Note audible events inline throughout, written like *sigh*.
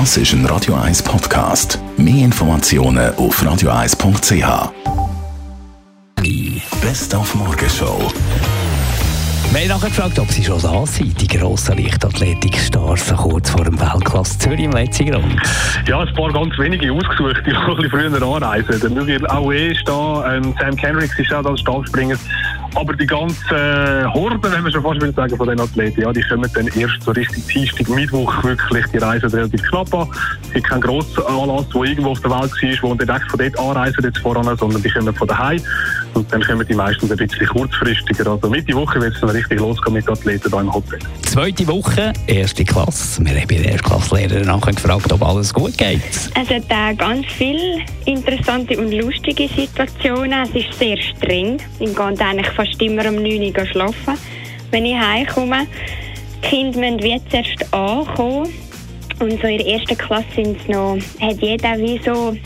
Das ist ein Radio 1 Podcast. Mehr Informationen auf radio1.ch. Best auf Morgenshow. Wir haben nachher gefragt, ob sie schon da sind, die grossen Leichtathletikstars, so kurz vor dem Weltklasse Zürich im letzten Grund. Ja, ein paar ganz wenige ausgesucht, *laughs* die noch ein bisschen früher anreisen. Der Miguel Aue ist da, ähm, Sam Kendricks ist auch da als Stabspringer. Aber die ganzen äh, Horden, wenn man schon fast will sagen, von den Athleten, ja, die kommen dann erst so richtig Dienstag, Mittwoch wirklich, die reisen relativ knapp an. Es gibt keinen grossen Anlass, der irgendwo auf der Welt war, wo direkt von dort anreisen jetzt voran, sondern die kommen von daheim. Und dann kommen die meistens ein bisschen kurzfristiger. Also Mitte Woche wird es dann richtig losgehen mit Athleten hier im Hotel. Zweite Woche, erste Klasse. Wir haben bei der Erstklasslehrerin nachher gefragt, ob alles gut geht. Es hat auch ganz viele interessante und lustige Situationen. Es ist sehr streng. Ich gehe eigentlich fast immer um 9 Uhr schlafen, wenn ich heimkomme. Die Kinder müssen wie zuerst ankommen. Und so in der ersten Klasse sind noch, hat jeder wie so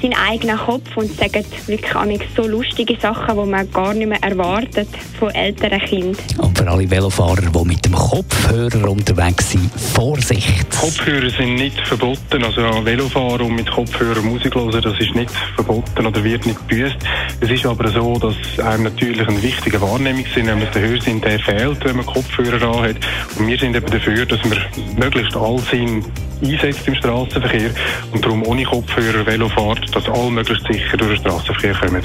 seinen eigenen Kopf und sagen wirklich so lustige Sachen, die man gar nicht mehr erwartet von älteren Kindern. Und für alle Velofahrer, die mit dem Kopfhörer unterwegs sind, Vorsicht! Kopfhörer sind nicht verboten. Also Velofahren und mit Kopfhörer Musik hören, das ist nicht verboten oder wird nicht gebüßt. Es ist aber so, dass einem natürlich ein wichtiger Wahrnehmungssinn, nämlich der Hörsinn, der fehlt, wenn man Kopfhörer anhat. Und wir sind eben dafür, dass man möglichst all Sinn einsetzt im Straßenverkehr und darum ohne Kopfhörer Velo fährt, dass alle möglichst sicher durch den Straßenverkehr kommen.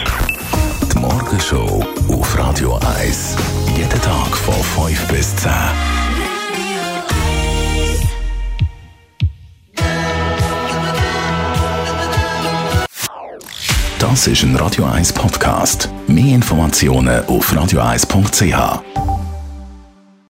Die Morgenshow auf Radio 1. Jeden Tag von 5 bis 10. Das ist ein Radio 1 Podcast. Mehr Informationen auf radio1.ch.